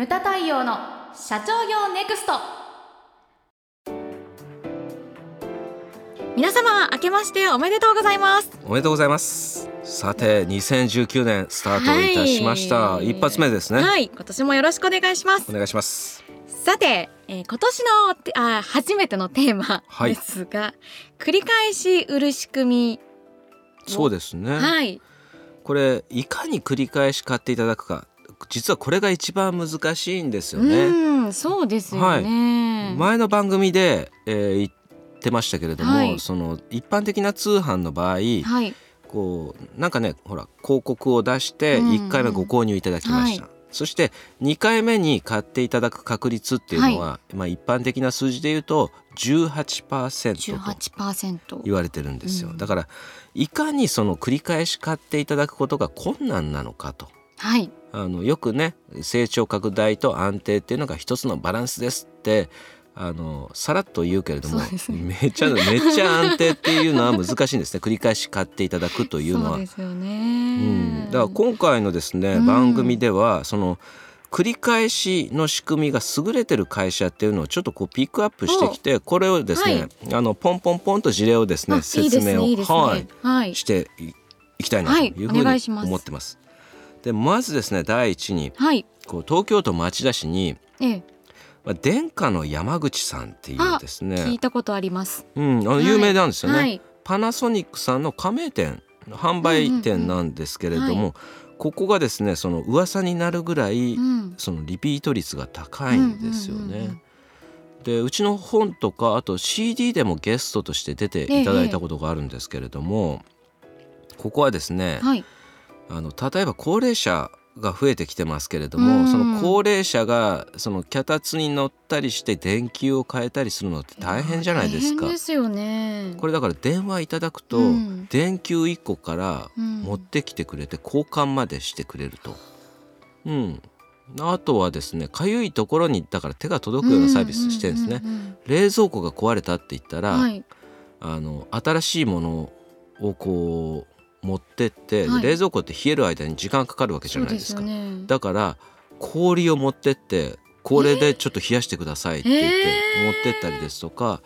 ムタ太陽の社長業ネクスト。皆様明けましておめでとうございます。おめでとうございます。さて2019年スタートいたしました、はい。一発目ですね、はい。今年もよろしくお願いします。お願いします。さて、えー今年のてあ初めてのテーマはい。ですが、繰り返し売る仕組そうですね、みはい。これいかに繰り返し買っていただくか実はこれが一番難しいんですよね、うんそうですよね、前の番組で、えー言ってましたけれども、はい。その一般的な通販の場合はい。こうなんかねほら広告を出してうんうん。1回目ご購入いただきました、はそして2回目に買っていただく確率っていうのは、まあ、一般的な数字で言うと18%と18%言われてるんですよ、うん。だからいかにその繰り返し買っていただくことが困難なのかとはい。あのよくね成長拡大と安定っていうのが一つのバランスですってあのさらっと言うけれども、ね。めっちゃめっちゃ安定っていうのは難しいんですね。繰り返し買っていただくというのは。そうですようね、ん、だから今回のですね、うん。番組ではその繰り返しの仕組みが優れてる会社っていうのをちょっとこうピックアップしてきてこれをですね、あのポンポンポンと事例をですね説明をはい。はい。していいきたいなというふはい。うに思ってます。でまずですね第一にはい。こう東京都町田市にええ。まあ殿下の山口さんっていうです聞いね、たことあります。うん、あの有名なんですよね。はい。パナソニックさんの加盟店販売店なんですけれども、うんうんうん。ここがですねその噂になるぐらい、うん。そのリピート率が高いんですよね。うんうんうんうん。でうちの本とかあと CD でもゲストとして出ていただいたことがあるんですけれども、ここはですね、はいあの例えば高齢者が増えてきてますけれども、うん。その高齢者がその脚立に乗ったりして電球を変えたりするのって大変じゃないですか。大変ですよね。これだから電話いただくと、うん。電球1個からうん。持ってきてくれて交換までしてくれると。うん、あとはですねかゆいところにだから手が届くようなサービスしてるんですね。冷蔵庫が壊れたって言ったら、うんはい。あの新しいものをこう持ってって、はい。冷蔵庫って冷える間に時間かかるわけじゃないですか。ね。だから氷を持ってってこれでちょっと冷やしてくださいって言ってえー。持ってったりですとか、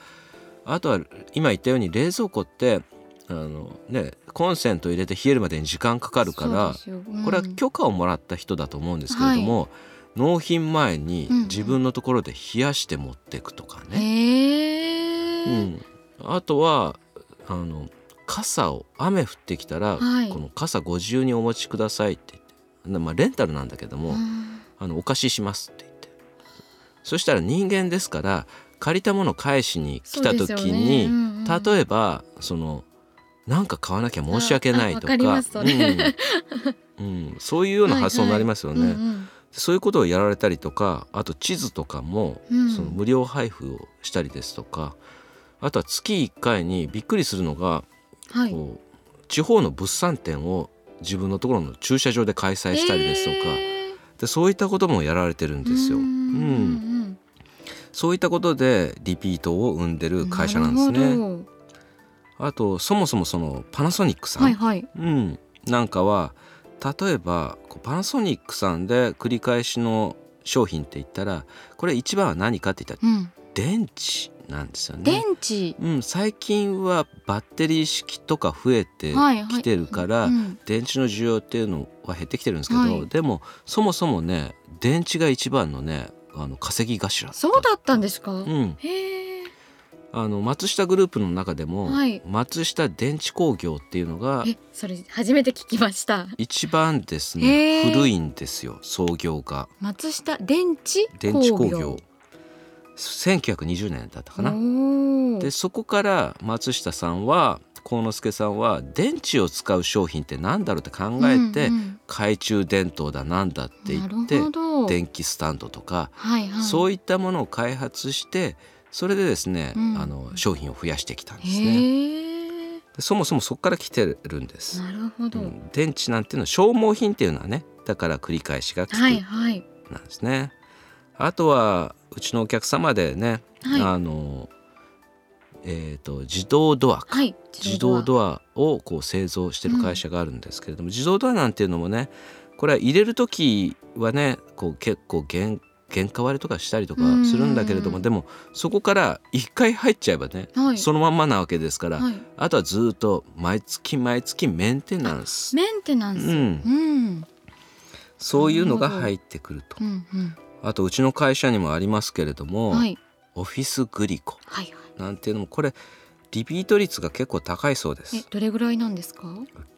あとは今言ったように冷蔵庫ってあの、ね、コンセント入れて冷えるまでに時間かかるからそうん。これは許可をもらった人だと思うんですけれども、納品前にうんうん。自分のところで冷やして持っていくとかね。へえ、うん、あとはあの傘を雨降ってきたら、はい。この傘ご自由にお持ちくださいって言って。なまあ、レンタルなんだけども、うん。あのお貸ししますって言って。そしたら人間ですから借りたものを返しに来た時そうですよね。に、うんうん。例えばそのなんか買わなきゃ申し訳ないとかうん。うん。そういうような発想になりますよね。うんうん。そういうことをやられたりとかあと地図とかも、うん。その無料配布をしたりですとかあとは月1回にびっくりするのが、はい。地方の物産展を自分のところの駐車場で開催したりですとか、へでそういったこともやられてるんーですよ。ううんんそういったことでリピートを生んでる会社なんですなね。あとそもそもそのパナソニックさん、どはいはい。うん、なんかは例えばパナソニックさんで繰り返しの商品って言ったらこれ一番は何かって言ったらうん。電池なんですよね。電池。うん、最近はバッテリー式とか増えてはいはい。きてるから、うん。電池の需要っていうのは減ってきてるんですけど、はい。でもそもそもね電池が一番のねあの稼ぎ頭そうだったんですか、うん、へえ。あの松下グループの中でも、はい。松下電池工業っていうのがえそれ初めて聞きました。一番ですへねー古いんですよ創業が。松下電池電池工業1920年だったかな。でそこから松下さんは幸之助さんは電池を使う商品って何だろうって考えて、うんうん懐中電灯だなんだって言って電気スタンドとか、はいはい。そういったものを開発してそれでですね、うん。あの商品を増やしてきたんですね。そもそもそこから来てるんです。なるほど、うん。電池なんていうのは消耗品っていうのはねだから繰り返しが効くはいはい。なんですね。あとはうちのお客様でね、はい。あのえー、と自動ドアか、はい自動ドア。をこう製造してる会社があるんですけれども、自動ドアなんていうのもねこれは入れる時はねこう結構原原価割れとかしたりとかするんだけれどもうん。でもそこから一回入っちゃえばね、はい。そのまんまなわけですから、はい。あとはずっと毎月毎月メンテナンス。メンテナンス。うん。うん。そういうのが入ってくると。うんうんあとうちの会社にもありますけれども、はい。オフィスグリコなんていうのもこれリピート率が結構高いそうでえすどれぐらいなんですか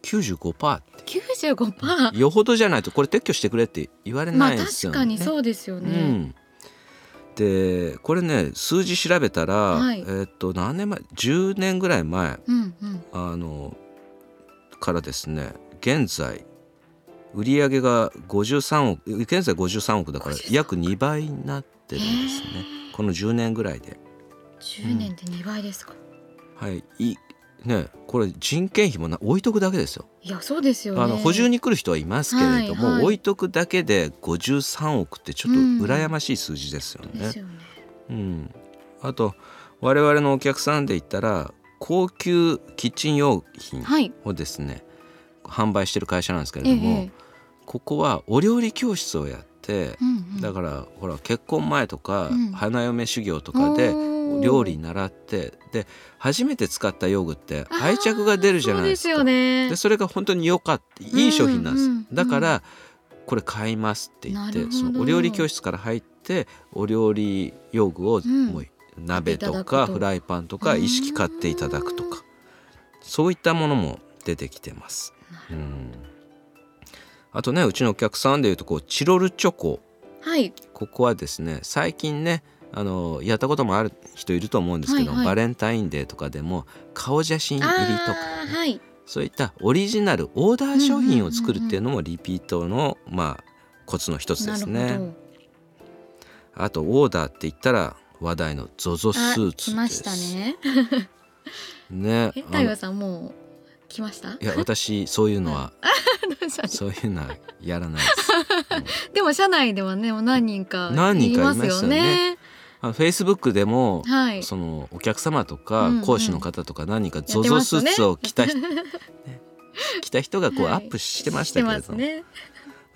？95%って。九十五パー？よほどじゃないとこれ撤去してくれって言われまあないですよね。確かにそうですよね、うん、でこれね数字調べたら、はい。えーっと何年前？10年ぐらい前。うんうん。あのからですね現在売上が53億現在53億だから53約2倍になってるんですね。この10年ぐらいで。10年で2倍ですか、はい。いねこれ人件費もな置いとくだけですよ。いやそうですよね。あの補充に来る人はいますけれども、はいはい。置いとくだけで53億ってちょっと羨ましい数字ですよね。ですよね。うん、あと我々のお客さんで言ったら高級キッチン用品はい。をですね販売してる会社なんですけれええども、ここはお料理教室をやって、うんうん。だからほら結婚前とか、うん。花嫁修行とかで料理習ってで初めて使った用具って愛着が出るじゃないですか。そうでね。でそれが本当に良かったいい商品なんです、うんうんだからこれ買いますって言ってそのお料理教室から入ってお料理用具をん。もう鍋とかフライパンとかうん意識買っていただくとか。そういったものも出てきてます。うんあとねうちのお客さんでいうとこうチロルチョコはいここはですね最近ねあのやったこともある人いると思うんですけど、はいはいバレンタインデーとかでも顔写真入りとかあーはいそういったオリジナルオーダー商品を作るっていうのもリピートのまあコツの一つですね。あとオーダーって言ったら話題の ZOZO スあーツです。来ましたねね。え太陽さんもう来ました？いや私そういうのは そういうのはやらないです。でも社内ではねもう何人か何人かいまますすよね。よね。あの Facebook でも、はい。そのお客様とか講師の方とか何人か ZOZO スーツを着た人、ね。着た人がこうはいアップしてましたけれども、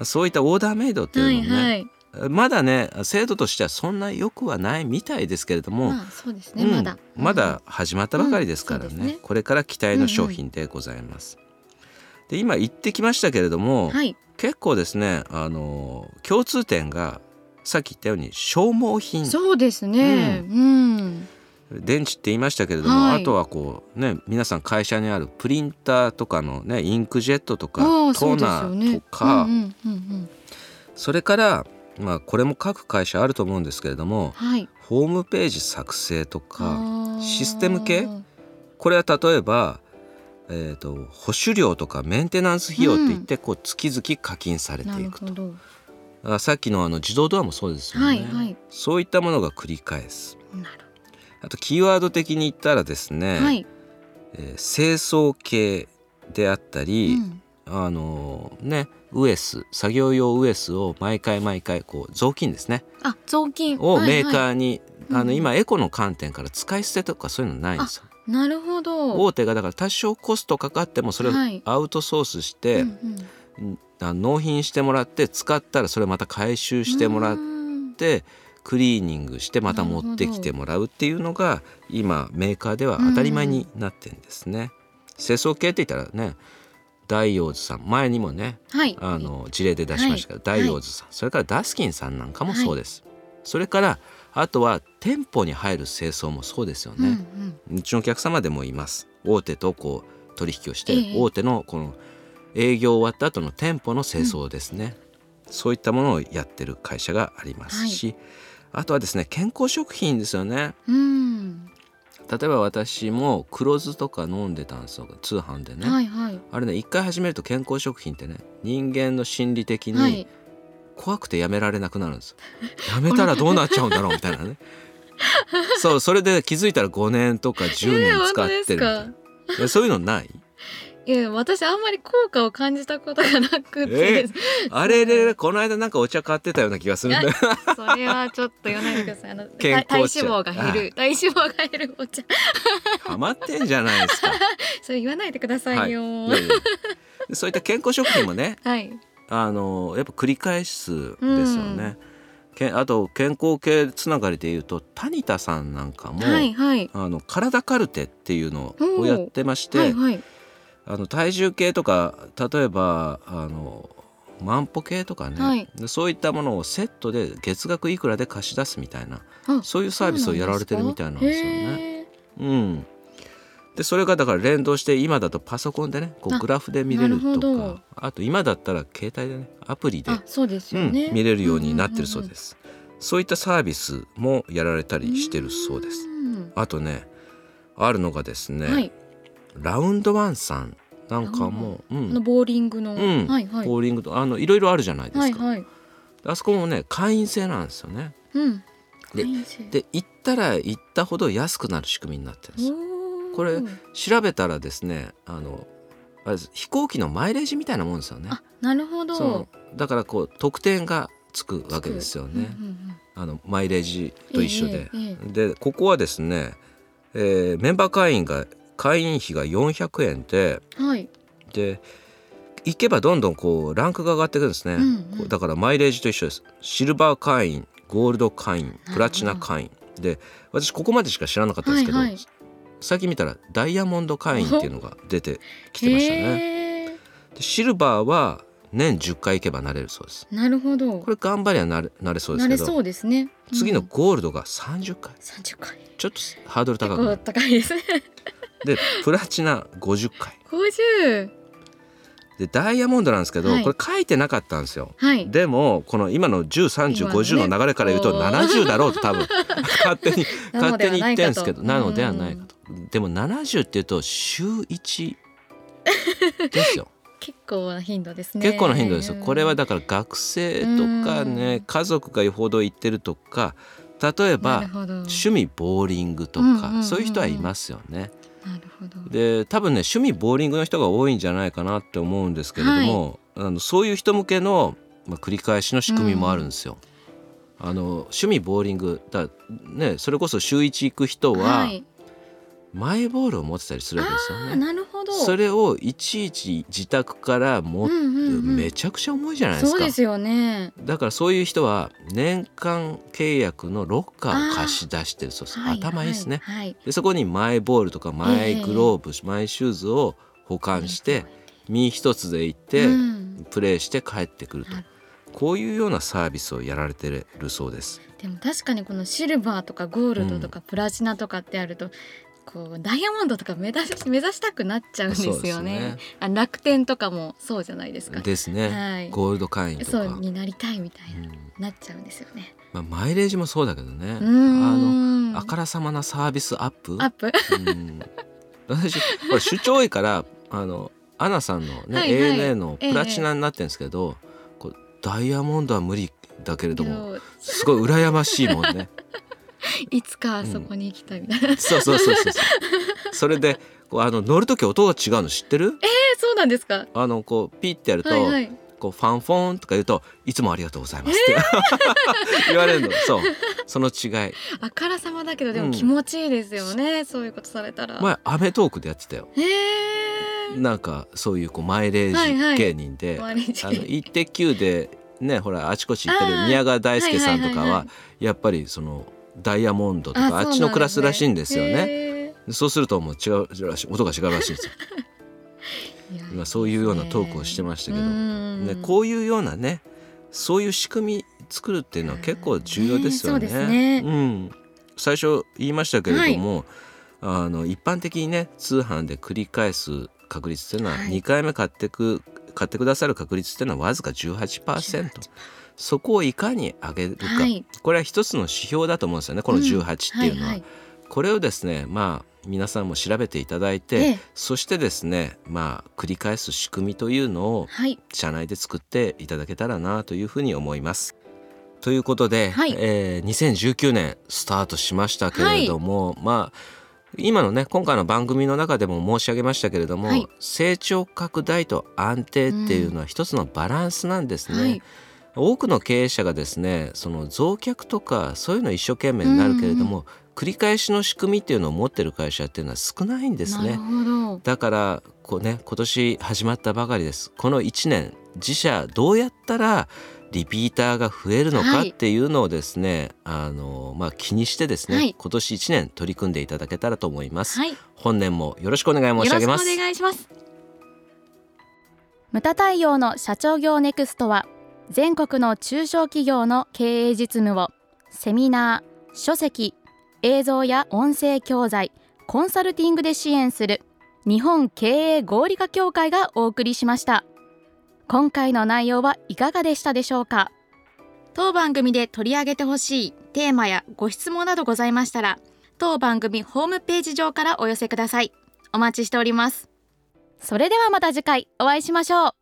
そういったオーダーメイドっていうのもね、まだね制度としてはそんな良くはないみたいですけれども、まあそうですねうんまだ。まだ始まったばかりですからね,、うんね。これから期待の商品でございます。で今言ってきましたけれども、はい。結構ですねあの共通点がさっき言ったように消耗品。そうですね。うん。電池って言いましたけれども、はい。あとはこうね皆さん会社にあるプリンターとかのねインクジェットとかあトーナーとか、うんうんうんうん。それからまあこれも各会社あると思うんですけれどもはい。ホームページ作成とかシステム系？これは例えば、えー、と保守料とかメンテナンス費用って言って、こう月々課金されてないるくとさっきのあの自動ドアもそうですよね、はいはい。そういったものが繰り返す。あとキーワード的に言ったらですね、はい。えー清掃系であったり、うんあのねウエス作業用ウエスを毎回毎回こう雑巾ですね。あ雑巾。をメーカーーに、うんあの今エコの観点から使い捨てとかそういうのないんですよ。なるほど。大手がだから多少コストかかってもそれをはい。アウトソースして、うんうん。あ納品してもらって使ったらそれまた回収してもらっうん。てクリーニングしてまた持ってきてもらうっていうのが今メーカーでは当たり前になってるんですね。清掃系って言ったらね大陽図さん。前にもねはい。あの事例で出しましたけど、大陽図さん、それからダスキンさんなんかもそうです。それからあとは店舗に入る清掃もそうですようんうね。ん。うちのお客様でもいます。大手とこう取引をして、ええ。大手のこの営業終わった後の店舗の清掃ですね。そういったものをやってる会社がありますし、あとはですね健康食品ですよね。うん例えば私も黒酢とか飲んでたんですよ通販でね。はいはいあれね一回始めると健康食品ってね人間の心理的にはい怖くてやめられなくなるんですよ。やめたらどうなっちゃうんだろうみたいなね。そうそれで気づいたら5年とか10えー年使ってるみたいなそういうのないいや私あんまり効果を感じたことがなくて。えです、あれれれこの間なんかお茶買ってたような気がするんだ。よ。それはちょっと言わないでください。あの健体康茶。脂肪が減る。体脂肪が減るお茶。ハマってんじゃないですか。それ言わないでくださはい。いよいやいやでそういった健康食品もね はい。あのやっぱ繰り返すですよね。けあと健康系つながりでいうと谷田さんなんかも、はいはい。あの体カルテっていうのをやってまして、はいはいあの体重計とか例えばあの万歩計とかね、はい。でそういったものをセットで月額いくらで貸し出すみたいなあそういうサービスをやられてるみたいなんですよね。へうん、でそれがだから連動して今だとパソコンでねこうあグラフで見れるとど。かあと今だったら携帯でねアプリでー、あそうですうん見れるようになってるそうです。そういったサービスもやられたりしてるそうです。ん。あとねあるのがですね、はい。ラウンドワンさんなんかも、うあのん、ボーリングの、うん。はいはい。ボーリングとあのいろいろあるじゃないですか、はいはい。あそこもね会員制なんですよね。うん。でで行ったら行ったほど安くなる仕組みになってるんですこれ調べたらですねあのあれ飛行機のマイレージみたいなもんですよね。あなるほど。だからこう特典がつくわけですよね、うんうんあのマイレージと一緒で、ええええ。でここはですね、えーメンバー会員が会員費が400円でうんはい。で行けばどんどんこうランクが上がっていくんですね、うんうん。だからマイレージと一緒です。シルバー会員ゴールド会員プラチナ会員。で私ここまでしか知らなかったんですけど、はいはい。最近見たらダイヤモンド会員っていうのが出てきてましたね。へでシルバーは年10回行けばなれるそうです。ーなるほど。これ頑張りゃなれなれそうですけどなれそうですね。次のうんゴールドが30回。30回。ちょっとハードル高く高いですねでプラチナ50回。50でダイヤモンドなんですけど、はい。これ書いてなかったんですよ。はい。でもこの今の103050今の流れから言うとこう70だろうと多分 勝手になの勝手に言ってんですけどななのでのではないいかかと。でも70っていうと週1ですよ。結構な頻度ですね。結構な頻度ですよ。うんこれはだから学生とかねうん。家族がよほど行ってるとか例えなばるほど。趣味ボーリングとうんうんうんうん。かそういう人はいますよね。なるほど。で多分ね趣味ボーリングの人が多いんじゃないかなって思うんですけれども、あのそういう人向けの、まあ、繰り返しの仕組みもあるんですよ。あの趣味ボーリングだ、ね、それこそ週一行く人は、はいマイボールを持ってたりするわけですよね。なるほど。それをいちいち自宅から持って、めちゃくちゃ重いじゃないですか。そうですよね。だからそういう人は年間契約のロッカーを貸し出してるそうです、はい頭いいですね、はいはいでそこにマイボールとかマイグローブ、マイシューズを保管して身一つで行って、うん。プレイして帰ってくると。こういうようなサービスをやられてるそうです。でも確かにこのシルバーとかゴールドとかプラチナとかってあると、こうダイヤモンドとか目指し目指したくなっちゃうんですよね。ね。あ楽天とかもそうじゃないですか。ですね、はい。ゴールド会員とか。そうになりたいみたいな、うん。なっちゃうんですよね。まあ、マイレージもそうだけどね。あのあからさまなサービスアップ？アップ。うん。私これ主張多いからあのアナさんのね、はいはい。ANA のプラチナになってるんですけど、こうダイヤモンドは無理だけれどもすごい羨ましいもんね。いつかあそこに行きたいみたいな、うそうそうそうそう。それでこうあの乗る時音が違うの知ってる？そうなんですか。あのこうピッてやると、はいはい。こうファンフォンとか言うといつもありがとうございますって、言われるの。そう。その違い。あからさまだけどでうん。も気持ちいいですよね、そういうことされたら、前アメトークでやってたよ。へえなんかそういうこうマイレはいはい。ージ芸人で、マリジ。あのイッテ Q でねほらあちこち行ってる宮川大輔さんとかはいはいはいははやっぱりそのダイヤモンドとあかあっちのクラスらしいんですよね。ねそうするともう違う音が違うらしいんですよ。今そういうようなトークをしてましたけど、ね、こういうようなねそういう仕組み作るっていうのは結構重要ですよね。うね。うん、最初言いましたけれども、あの一般的にね通販で繰り返す確率っていうのははい。2回目買ってく買ってくださる確率っていうのはわずか18%。そこをいかに上げるか、はい。これは一つの指標だと思うんですよねこの18っていうのは。はいはい。これをですねまあ皆さんも調べていただいて、ええ。そしてですねまあ繰り返す仕組みというのをはい。社内で作っていただけたらなというふうに思います。ということで、はい。えー2019年スタートしましたけれども、まあ今のね今回の番組の中でも申し上げましたけれども、はい成長拡大と安定っていうのは一つのバランスなんですね。はい多くの経営者がですねその増客とかそういうの一生懸命になるけれども、繰り返しの仕組みっていうのを持ってる会社っていうのは少ないんですね。だからこうね今年始まったばかりです。この1年自社どうやったらリピーターが増えるのかはい。っていうのをですね、あのまあ気にしてですね、はい。今年1年取り組んでいただけたらと思います、はい。よ本年もよろしくお願い申しろしくお上げます願いします。ムタ太陽の社長業ネクストは全国の中小企業の経営実務をセミナー、書籍、映像や音声教材、コンサルティングで支援する日本経営合理化協会がお送りしました。今回の内容はいかがでしたでしょうか？当番組で取り上げてほしいテーマやご質問などございましたら当番組ホームページ上からお寄せください。お待ちしております。それではまた次回お会いしましょう